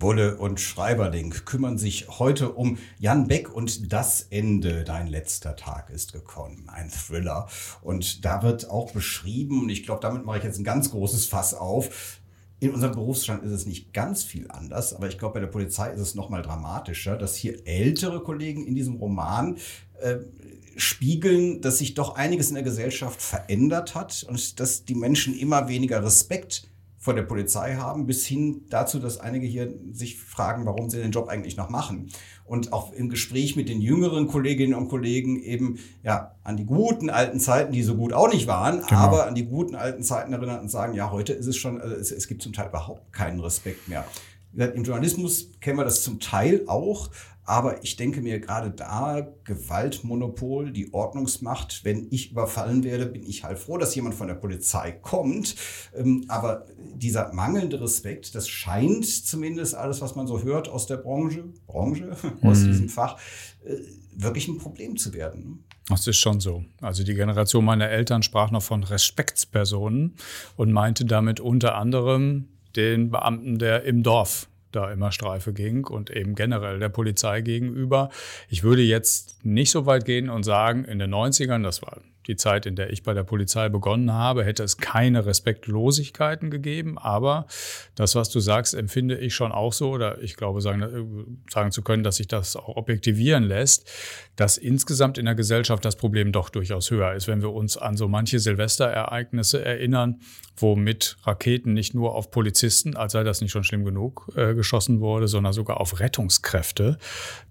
Bulle und Schreiberling kümmern sich heute um Jan Beck und das Ende. Dein letzter Tag ist gekommen. Ein Thriller. Und da wird auch beschrieben, und ich glaube, damit mache ich jetzt ein ganz großes Fass auf. In unserem Berufsstand ist es nicht ganz viel anders, aber ich glaube, bei der Polizei ist es noch mal dramatischer, dass hier ältere Kollegen in diesem Roman äh, spiegeln, dass sich doch einiges in der Gesellschaft verändert hat und dass die Menschen immer weniger Respekt vor der Polizei haben, bis hin dazu, dass einige hier sich fragen, warum sie den Job eigentlich noch machen. Und auch im Gespräch mit den jüngeren Kolleginnen und Kollegen eben ja an die guten alten Zeiten, die so gut auch nicht waren, genau. aber an die guten alten Zeiten erinnern und sagen, ja, heute ist es schon, also es, es gibt zum Teil überhaupt keinen Respekt mehr. Im Journalismus kennen wir das zum Teil auch, aber ich denke mir gerade da, Gewaltmonopol, die Ordnungsmacht, wenn ich überfallen werde, bin ich halt froh, dass jemand von der Polizei kommt. Ähm, aber dieser mangelnde Respekt, das scheint zumindest alles, was man so hört aus der Branche, Branche, aus mhm. diesem Fach, äh, wirklich ein Problem zu werden. Ne? Das ist schon so. Also die Generation meiner Eltern sprach noch von Respektspersonen und meinte damit unter anderem den Beamten, der im Dorf da immer Streife ging und eben generell der Polizei gegenüber. Ich würde jetzt nicht so weit gehen und sagen, in den 90ern, das war die Zeit, in der ich bei der Polizei begonnen habe, hätte es keine Respektlosigkeiten gegeben. Aber das, was du sagst, empfinde ich schon auch so, oder ich glaube, sagen, sagen zu können, dass sich das auch objektivieren lässt, dass insgesamt in der Gesellschaft das Problem doch durchaus höher ist, wenn wir uns an so manche Silvesterereignisse erinnern, wo mit Raketen nicht nur auf Polizisten, als sei das nicht schon schlimm genug, äh, geschossen wurde, sondern sogar auf Rettungskräfte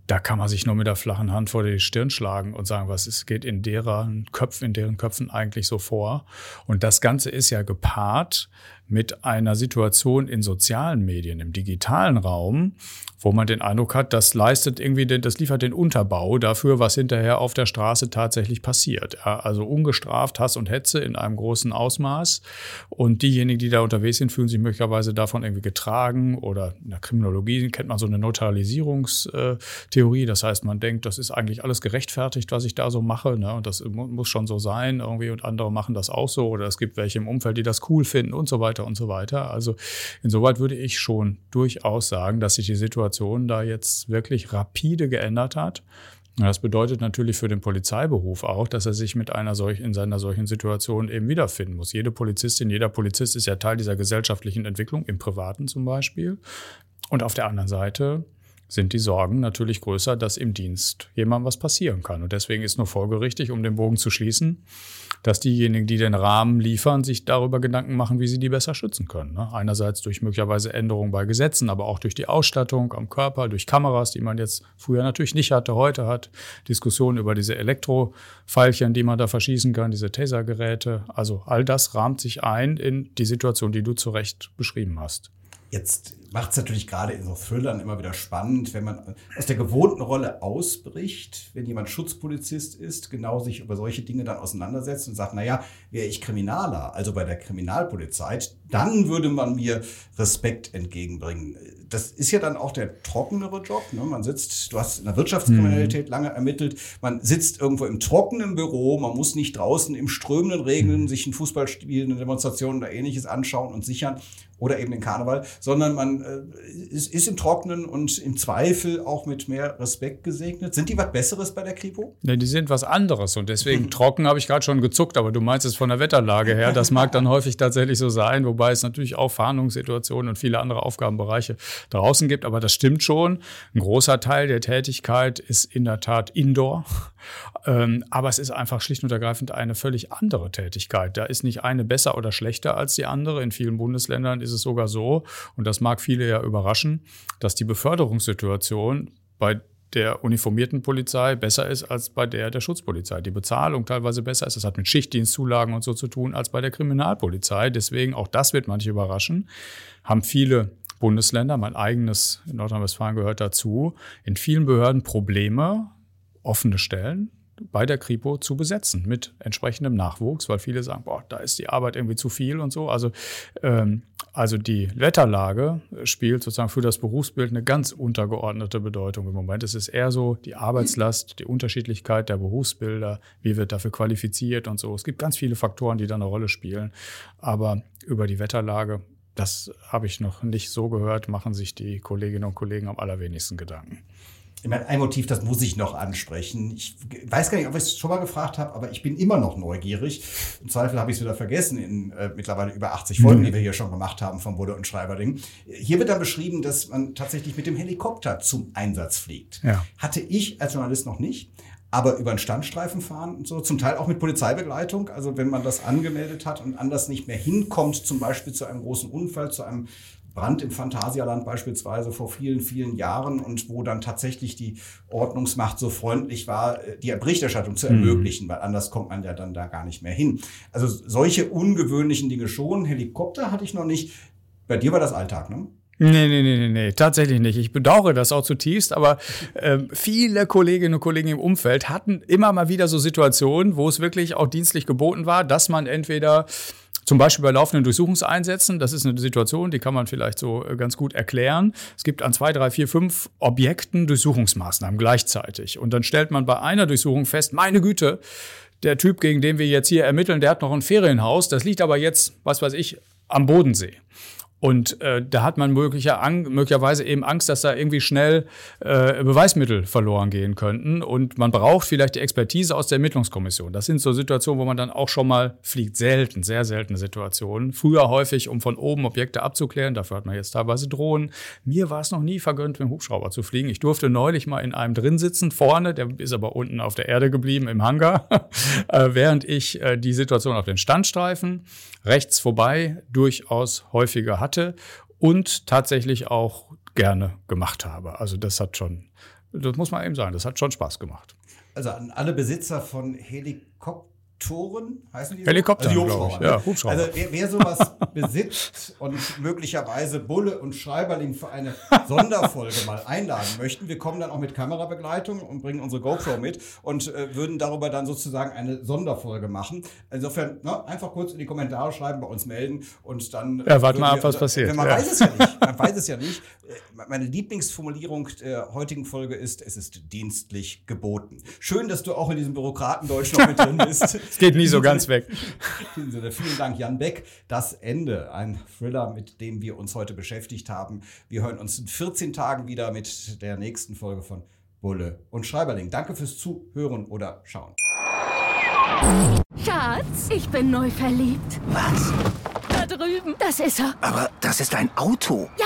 da kann man sich nur mit der flachen Hand vor die Stirn schlagen und sagen, was ist, geht in deren Köpfen, in deren Köpfen eigentlich so vor. Und das Ganze ist ja gepaart mit einer Situation in sozialen Medien, im digitalen Raum, wo man den Eindruck hat, das leistet irgendwie, den, das liefert den Unterbau dafür, was hinterher auf der Straße tatsächlich passiert. Also ungestraft Hass und Hetze in einem großen Ausmaß. Und diejenigen, die da unterwegs sind, fühlen sich möglicherweise davon irgendwie getragen oder in der Kriminologie kennt man so eine Neutralisierungstheorie. Das heißt, man denkt, das ist eigentlich alles gerechtfertigt, was ich da so mache. Ne? Und das muss schon so sein irgendwie und andere machen das auch so oder es gibt welche im Umfeld, die das cool finden und so weiter weiter und so weiter. Also insoweit würde ich schon durchaus sagen, dass sich die Situation da jetzt wirklich rapide geändert hat. Das bedeutet natürlich für den Polizeiberuf auch, dass er sich mit einer solch, in seiner solchen Situation eben wiederfinden muss. Jede Polizistin, jeder Polizist ist ja Teil dieser gesellschaftlichen Entwicklung, im Privaten zum Beispiel. Und auf der anderen Seite sind die Sorgen natürlich größer, dass im Dienst jemandem was passieren kann. Und deswegen ist nur folgerichtig, um den Bogen zu schließen, dass diejenigen, die den Rahmen liefern, sich darüber Gedanken machen, wie sie die besser schützen können. Ne? Einerseits durch möglicherweise Änderungen bei Gesetzen, aber auch durch die Ausstattung am Körper, durch Kameras, die man jetzt früher natürlich nicht hatte, heute hat. Diskussionen über diese Elektrofeilchen, die man da verschießen kann, diese Tasergeräte. Also all das rahmt sich ein in die Situation, die du zu Recht beschrieben hast. Jetzt macht es natürlich gerade in so Thrillern immer wieder spannend, wenn man aus der gewohnten Rolle ausbricht, wenn jemand Schutzpolizist ist, genau sich über solche Dinge dann auseinandersetzt und sagt, naja, wäre ich Kriminaler, also bei der Kriminalpolizei, dann würde man mir Respekt entgegenbringen. Das ist ja dann auch der trockenere Job. Ne? Man sitzt, du hast in der Wirtschaftskriminalität mhm. lange ermittelt, man sitzt irgendwo im trockenen Büro, man muss nicht draußen im strömenden Regen mhm. sich ein Fußballspiel, eine Demonstration oder ähnliches anschauen und sichern oder eben den Karneval, sondern man äh, ist, ist, im Trocknen und im Zweifel auch mit mehr Respekt gesegnet. Sind die was Besseres bei der Kripo? Ne, die sind was anderes und deswegen hm. trocken habe ich gerade schon gezuckt, aber du meinst es von der Wetterlage her. Das mag dann häufig tatsächlich so sein, wobei es natürlich auch Fahndungssituationen und viele andere Aufgabenbereiche draußen gibt. Aber das stimmt schon. Ein großer Teil der Tätigkeit ist in der Tat Indoor. Ähm, aber es ist einfach schlicht und ergreifend eine völlig andere Tätigkeit. Da ist nicht eine besser oder schlechter als die andere. In vielen Bundesländern ist es sogar so, und das mag viele ja überraschen, dass die Beförderungssituation bei der uniformierten Polizei besser ist als bei der der Schutzpolizei. Die Bezahlung teilweise besser ist. Das hat mit Schichtdienstzulagen und so zu tun als bei der Kriminalpolizei. Deswegen, auch das wird manche überraschen, haben viele Bundesländer, mein eigenes in Nordrhein-Westfalen gehört dazu, in vielen Behörden Probleme, offene Stellen, bei der Kripo zu besetzen mit entsprechendem Nachwuchs, weil viele sagen, boah, da ist die Arbeit irgendwie zu viel und so. Also, ähm, also die Wetterlage spielt sozusagen für das Berufsbild eine ganz untergeordnete Bedeutung im Moment. Es ist eher so die Arbeitslast, die Unterschiedlichkeit der Berufsbilder, wie wird dafür qualifiziert und so. Es gibt ganz viele Faktoren, die da eine Rolle spielen. Aber über die Wetterlage das habe ich noch nicht so gehört, machen sich die Kolleginnen und Kollegen am allerwenigsten Gedanken. Ich meine, ein Motiv, das muss ich noch ansprechen. Ich weiß gar nicht, ob ich es schon mal gefragt habe, aber ich bin immer noch neugierig. Im Zweifel habe ich es wieder vergessen in äh, mittlerweile über 80 Folgen, mhm. die wir hier schon gemacht haben vom Bude und Schreiberding. Hier wird dann beschrieben, dass man tatsächlich mit dem Helikopter zum Einsatz fliegt. Ja. Hatte ich als Journalist noch nicht aber über einen Standstreifen fahren und so, zum Teil auch mit Polizeibegleitung. Also wenn man das angemeldet hat und anders nicht mehr hinkommt, zum Beispiel zu einem großen Unfall, zu einem Brand im Phantasialand beispielsweise vor vielen, vielen Jahren und wo dann tatsächlich die Ordnungsmacht so freundlich war, äh, die Berichterstattung zu mhm. ermöglichen, mhm. weil anders kommt man ja dann da gar nicht mehr hin. Also solche ungewöhnlichen Dinge schon. Helikopter hatte ich noch nicht. Bei dir war das Alltag, ne? Nee, nee, nee, nee, nee, tatsächlich nicht. Ich bedauere das auch zutiefst, aber äh, viele Kolleginnen und Kollegen im Umfeld hatten immer mal wieder so Situationen, wo es wirklich auch dienstlich geboten war, dass man entweder zum Beispiel bei laufenden Durchsuchungseinsätzen, das ist eine Situation, die kann man vielleicht so äh, ganz gut erklären. Es gibt an zwei, drei, vier, fünf Objekten Durchsuchungsmaßnahmen gleichzeitig. Und dann stellt man bei einer Durchsuchung fest, meine Güte, der Typ, gegen den wir jetzt hier ermitteln, der hat noch ein Ferienhaus, das liegt aber jetzt, was weiß ich, am Bodensee. Und äh, da hat man möglicher, möglicherweise eben Angst, dass da irgendwie schnell äh, Beweismittel verloren gehen könnten. Und man braucht vielleicht die Expertise aus der Ermittlungskommission. Das sind so Situationen, wo man dann auch schon mal fliegt. Selten, sehr seltene Situationen. Früher häufig, um von oben Objekte abzuklären. Dafür hat man jetzt teilweise Drohnen. Mir war es noch nie vergönnt, mit dem Hubschrauber zu fliegen. Ich durfte neulich mal in einem drin sitzen, vorne, der ist aber unten auf der Erde geblieben im Hangar, äh, während ich äh, die Situation auf den Standstreifen rechts vorbei durchaus häufiger hatte und tatsächlich auch gerne gemacht habe. Also das hat schon, das muss man eben sagen, das hat schon Spaß gemacht. Also an alle Besitzer von Helikoptern Toren, heißen die? Helikopter, so? also ich. Ja, Hubschrauber. Also wer, wer sowas besitzt und möglicherweise Bulle und Schreiberling für eine Sonderfolge mal einladen möchten, wir kommen dann auch mit Kamerabegleitung und bringen unsere GoPro mit und äh, würden darüber dann sozusagen eine Sonderfolge machen. Insofern ne, einfach kurz in die Kommentare schreiben, bei uns melden und dann. Ja, warte mal ab, was passiert. Man ja. weiß es ja nicht. Man weiß es ja nicht. Äh, meine Lieblingsformulierung der heutigen Folge ist, es ist dienstlich geboten. Schön, dass du auch in diesem Bürokratendeutsch noch mit drin bist. Es geht nie so ganz weg. Vielen Dank, Jan Beck. Das Ende, ein Thriller, mit dem wir uns heute beschäftigt haben. Wir hören uns in 14 Tagen wieder mit der nächsten Folge von Bulle und Schreiberling. Danke fürs Zuhören oder Schauen. Schatz, ich bin neu verliebt. Was? Da drüben. Das ist er. Aber das ist ein Auto. Ja,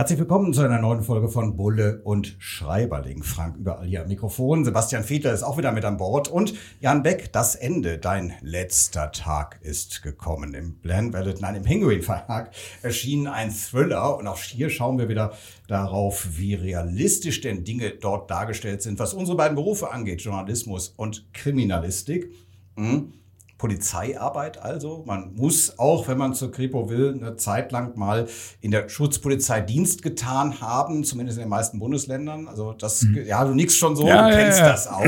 Herzlich willkommen zu einer neuen Folge von Bulle und Schreiberling. Frank überall hier am Mikrofon. Sebastian Fiedler ist auch wieder mit an Bord. Und Jan Beck, das Ende, dein letzter Tag ist gekommen. Im Bland nein, im Penguin Verlag erschien ein Thriller. Und auch hier schauen wir wieder darauf, wie realistisch denn Dinge dort dargestellt sind, was unsere beiden Berufe angeht, Journalismus und Kriminalistik. Hm. Polizeiarbeit also. Man muss auch, wenn man zur Kripo will, eine Zeit lang mal in der Schutzpolizei Dienst getan haben, zumindest in den meisten Bundesländern. Also das, mhm. ja, du nix schon so, ja, du kennst ja, ja. das auch.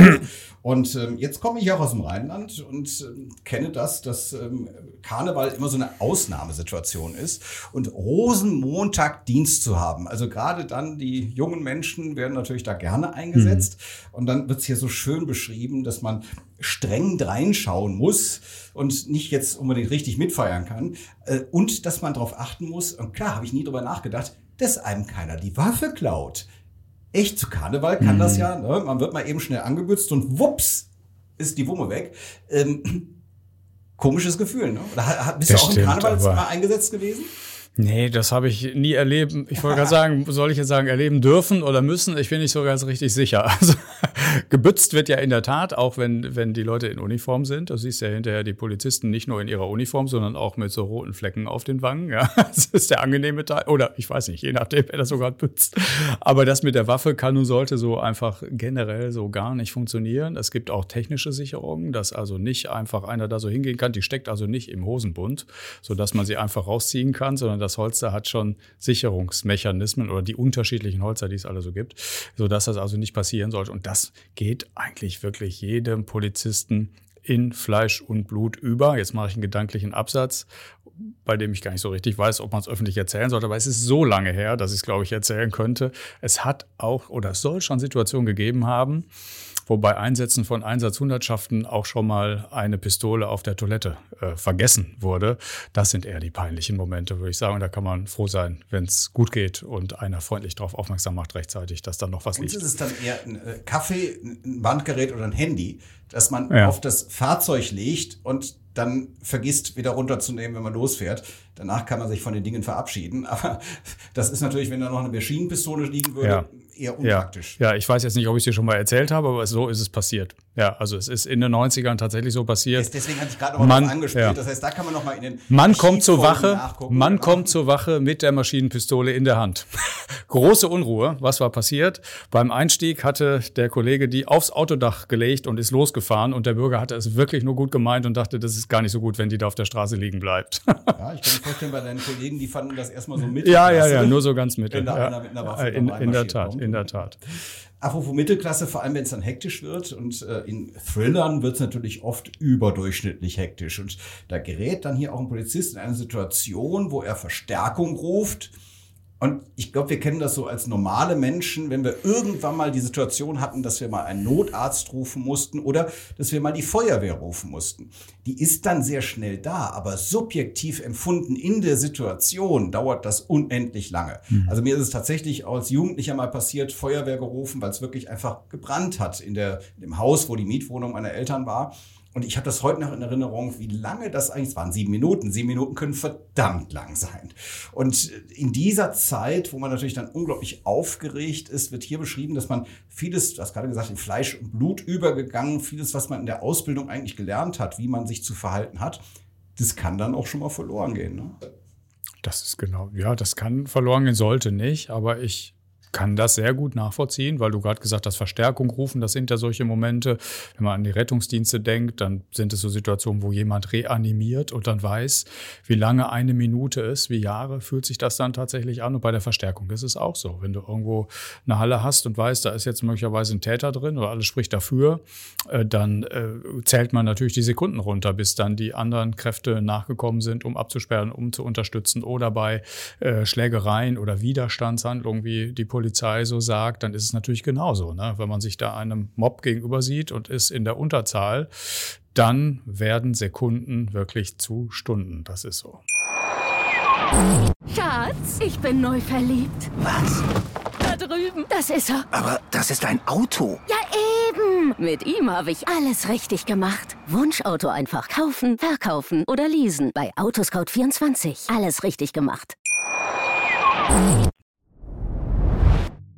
Und ähm, jetzt komme ich auch aus dem Rheinland und ähm, kenne das, dass ähm, Karneval immer so eine Ausnahmesituation ist. Und Rosenmontag Dienst zu haben, also gerade dann die jungen Menschen werden natürlich da gerne eingesetzt. Mhm. Und dann wird es hier so schön beschrieben, dass man streng reinschauen muss und nicht jetzt unbedingt richtig mitfeiern kann. Äh, und dass man darauf achten muss, und klar, habe ich nie drüber nachgedacht, dass einem keiner die Waffe klaut echt zu Karneval kann mhm. das ja. Ne? Man wird mal eben schnell angebützt und wups ist die Wumme weg. Ähm, komisches Gefühl, ne? Oder bist das du auch im Karneval mal eingesetzt gewesen? Nee, das habe ich nie erleben. Ich wollte gerade sagen, soll ich jetzt sagen, erleben dürfen oder müssen? Ich bin nicht so ganz richtig sicher. Also, gebützt wird ja in der Tat, auch wenn, wenn die Leute in Uniform sind. Du siehst ja hinterher die Polizisten nicht nur in ihrer Uniform, sondern auch mit so roten Flecken auf den Wangen. Ja, das ist der angenehme Teil. Oder ich weiß nicht, je nachdem, wer das sogar bützt. Aber das mit der Waffe kann und sollte so einfach generell so gar nicht funktionieren. Es gibt auch technische Sicherungen, dass also nicht einfach einer da so hingehen kann. Die steckt also nicht im Hosenbund, sodass man sie einfach rausziehen kann, sondern das Holster hat schon Sicherungsmechanismen oder die unterschiedlichen Holster, die es alle so gibt, sodass das also nicht passieren sollte. Und das geht eigentlich wirklich jedem Polizisten in Fleisch und Blut über. Jetzt mache ich einen gedanklichen Absatz, bei dem ich gar nicht so richtig weiß, ob man es öffentlich erzählen sollte, aber es ist so lange her, dass ich es, glaube ich, erzählen könnte. Es hat auch oder es soll schon Situationen gegeben haben, wo bei Einsätzen von Einsatzhundertschaften auch schon mal eine Pistole auf der Toilette äh, vergessen wurde. Das sind eher die peinlichen Momente, würde ich sagen. Und da kann man froh sein, wenn es gut geht und einer freundlich darauf aufmerksam macht rechtzeitig, dass da noch was Uns liegt. ist es dann eher ein äh, Kaffee, ein Bandgerät oder ein Handy, das man Ja. auf das Fahrzeug legt und dann vergisst, wieder runterzunehmen, wenn man losfährt. Danach kann man sich von den Dingen verabschieden. Aber das ist natürlich, wenn da noch eine Maschinenpistole liegen würde, Ja. Eher Ja, unpraktisch. ja, ich weiß jetzt nicht, ob ich es dir schon mal erzählt habe, aber so ist es passiert. Ja, also es ist in den 90ern tatsächlich so passiert. Jetzt- Deswegen hatte ich gerade noch drauf angespielt. ja. Das heißt, da kann man noch mal in den Man kommt zur Wache, man kommt zur Wache mit der Maschinenpistole in der Hand. Große Unruhe. Was war passiert? Beim Einstieg hatte der Kollege die aufs Autodach gelegt und ist losgefahren und der Bürger hatte es wirklich nur gut gemeint und dachte, das ist gar nicht so gut, wenn die da auf der Straße liegen bleibt. Ja, ich kann mir vorstellen, bei deinen Kollegen, die fanden das erstmal so mit. ja, ja, ja, nur so ganz mittel. Wenn da ja. einer mit einer Waffe in, in der reinmarschiert Tat, kommt. In der Tat. Apropos Mittelklasse, vor allem wenn es dann hektisch wird und äh, in Thrillern wird es natürlich oft überdurchschnittlich hektisch und da gerät dann hier auch ein Polizist in eine Situation, wo er Verstärkung ruft und ich glaube, wir kennen das so als normale Menschen, wenn wir irgendwann mal die Situation hatten, dass wir mal einen Notarzt rufen mussten oder dass wir mal die Feuerwehr rufen mussten. Die ist dann sehr schnell da, aber subjektiv empfunden in der Situation dauert das unendlich lange. Also mir ist es tatsächlich als Jugendlicher mal passiert, Feuerwehr gerufen, weil es wirklich einfach gebrannt hat in, der, in dem Haus, wo die Mietwohnung meiner Eltern war. Und ich habe das heute noch in Erinnerung, wie lange das eigentlich es waren. Sieben Minuten. Sieben Minuten können verdammt lang sein. Und in dieser Zeit, wo man natürlich dann unglaublich aufgeregt ist, wird hier beschrieben, dass man vieles, du hast gerade gesagt, in Fleisch und Blut übergegangen, vieles, was man in der Ausbildung eigentlich gelernt hat, wie man sich zu verhalten hat, das kann dann auch schon mal verloren gehen. Ne? Das ist genau, ja, das kann verloren gehen, sollte nicht, aber ich kann das sehr gut nachvollziehen, weil du gerade gesagt hast, Verstärkung rufen, das sind ja solche Momente. Wenn man an die Rettungsdienste denkt, dann sind es so Situationen, wo jemand reanimiert und dann weiß, wie lange eine Minute ist, wie Jahre fühlt sich das dann tatsächlich an. Und bei der Verstärkung ist es auch so. Wenn du irgendwo eine Halle hast und weißt, da ist jetzt möglicherweise ein Täter drin oder alles spricht dafür, äh, dann äh, zählt man natürlich die Sekunden runter, bis dann die anderen Kräfte nachgekommen sind, um abzusperren, um zu unterstützen oder bei äh, Schlägereien oder Widerstandshandlungen, wie die Polizei so sagt, dann ist es natürlich genauso. Ne? Wenn man sich da einem Mob gegenüber sieht und ist in der Unterzahl, dann werden Sekunden wirklich zu Stunden. Das ist so. Schatz, ich bin neu verliebt. Was? Da drüben. Das ist er. Aber das ist ein Auto. Ja, eben. Mit ihm habe ich alles richtig gemacht. Wunschauto einfach kaufen, verkaufen oder leasen. Bei Autoscout24. Alles richtig gemacht.